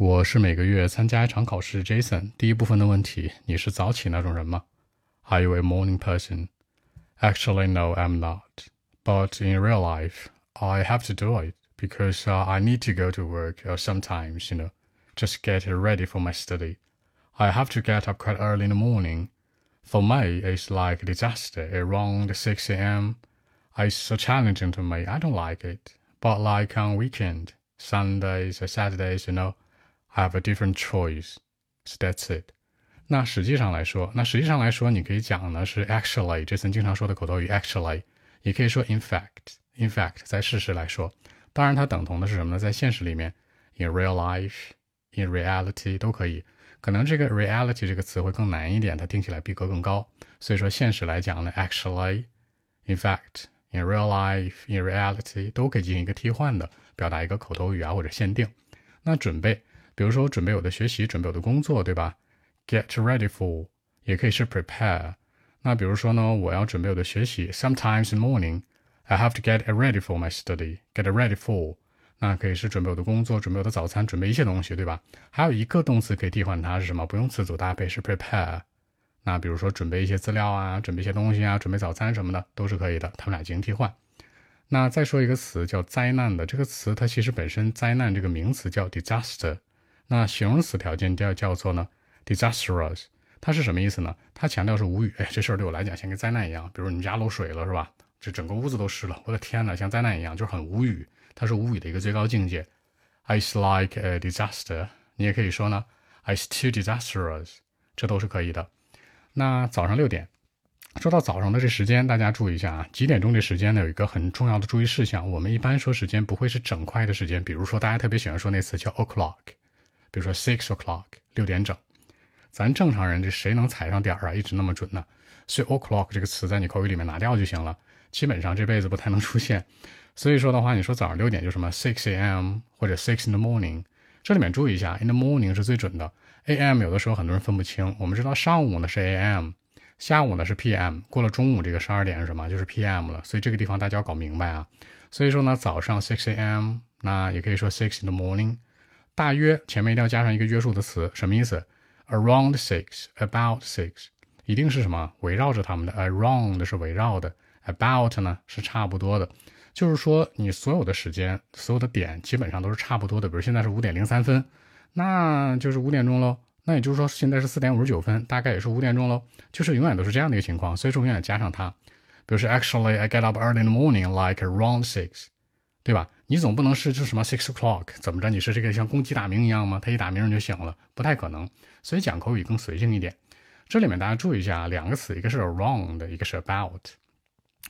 我是每个月参加一场考试。Jason，第一部分的问题，你是早起那种人吗？Are you a morning person? Actually, no, I'm not. But in real life, I have to do it because uh, I need to go to work or sometimes, you know, just get ready for my study. I have to get up quite early in the morning. For me, it's like a disaster. Around 6 a.m., it's so challenging to me. I don't like it. But like on weekend, Sundays or Saturdays, you know, I have a different choice. So that's it. 那实际上来说，那实际上来说，你可以讲呢是 actually，这次经常说的口头语 actually，也可以说 in fact。in fact，在事实来说，当然它等同的是什么呢？在现实里面，in real life，in reality 都可以。可能这个 reality 这个词会更难一点，它听起来逼格更高。所以说现实来讲呢，actually，in fact，in real life，in reality 都可以进行一个替换的，表达一个口头语啊或者限定。那准备。比如说，准备我的学习，准备我的工作，对吧？Get ready for 也可以是 prepare。那比如说呢，我要准备我的学习，Sometimes in morning I have to get ready for my study. Get ready for 那可以是准备我的工作，准备我的早餐，准备一些东西，对吧？还有一个动词可以替换它是什么？不用词组搭配，是 prepare。那比如说准备一些资料啊，准备一些东西啊，准备早餐什么的都是可以的，它们俩进行替换。那再说一个词叫灾难的，这个词它其实本身灾难这个名词叫 disaster。那形容词条件叫叫做呢，disastrous，它是什么意思呢？它强调是无语，哎，这事儿对我来讲像个灾难一样。比如你们家漏水了是吧？这整个屋子都湿了，我的天哪，像灾难一样，就是很无语。它是无语的一个最高境界。It's like a disaster。你也可以说呢，It's too disastrous，这都是可以的。那早上六点，说到早上的这时间，大家注意一下啊，几点钟这时间呢？有一个很重要的注意事项，我们一般说时间不会是整块的时间，比如说大家特别喜欢说那词叫 o'clock。比如说 six o'clock 六点整，咱正常人这谁能踩上点儿啊？一直那么准呢？所以 o'clock 这个词在你口语里面拿掉就行了，基本上这辈子不太能出现。所以说的话，你说早上六点就什么 six a.m. 或者 six in the morning，这里面注意一下，in the morning 是最准的，a.m. 有的时候很多人分不清。我们知道上午呢是 a.m.，下午呢是 p.m.，过了中午这个十二点是什么？就是 p.m. 了。所以这个地方大家要搞明白啊。所以说呢，早上 six a.m. 那也可以说 six in the morning。大约前面一定要加上一个约束的词，什么意思？Around six，about six，一定是什么？围绕着他们的。Around 是围绕的，about 呢是差不多的。就是说，你所有的时间、所有的点基本上都是差不多的。比如现在是五点零三分，那就是五点钟喽。那也就是说，现在是四点五十九分，大概也是五点钟喽。就是永远都是这样的一个情况。所以说，永远加上它。比如说，Actually, I get up early in the morning, like around six，对吧？你总不能是就什么 six o'clock 怎么着？你是这个像公鸡打鸣一样吗？他一打鸣就醒了，不太可能。所以讲口语更随性一点。这里面大家注意一下，两个词，一个是 around，一个是 about，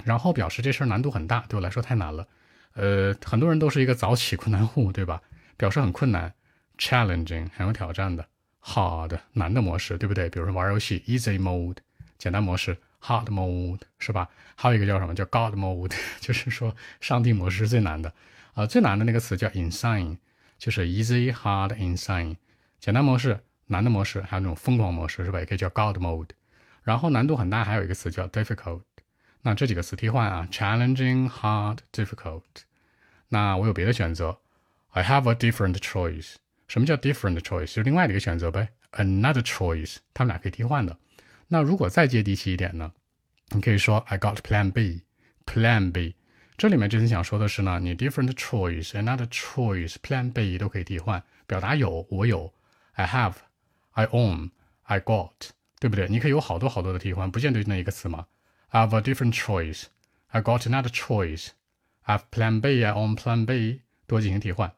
然后表示这事儿难度很大，对我来说太难了。呃，很多人都是一个早起困难户，对吧？表示很困难，challenging 很有挑战的，hard 难的模式，对不对？比如说玩游戏，easy mode 简单模式，hard mode 是吧？还有一个叫什么叫 God mode，就是说上帝模式是最难的。啊，最难的那个词叫 insane，就是 easy、hard、insane，简单模式、难的模式，还有那种疯狂模式，是吧？也可以叫 God mode。然后难度很大，还有一个词叫 difficult。那这几个词替换啊，challenging、hard、difficult。那我有别的选择，I have a different choice。什么叫 different choice？就是另外的一个选择呗，another choice。他们俩可以替换的。那如果再接地气一点呢？你可以说 I got Plan B，Plan B。这里面这次想说的是呢，你 different choice、another choice、plan B 都可以替换，表达有我有，I have、I own、I got，对不对？你可以有好多好多的替换，不见得就那一个词嘛。I have a different choice、I got another choice、I have plan B、I own plan B，多进行替换。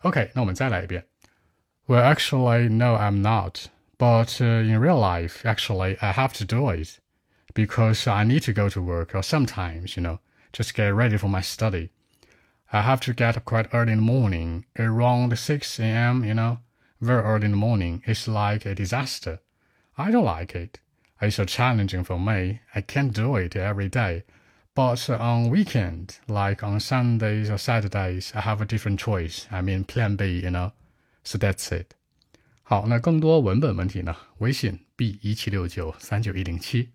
OK，那我们再来一遍。Well, actually, no, I'm not. But uh, in real life, actually, I have to do it because I need to go to work or sometimes, you know just get ready for my study. I have to get up quite early in the morning, around 6 a.m., you know, very early in the morning. It's like a disaster. I don't like it. It's so challenging for me. I can't do it every day. But on weekend, like on Sundays or Saturdays, I have a different choice. I mean plan B, you know. So that's it. 好，那更多文本问题呢？微信 b 一七六九三九一零七。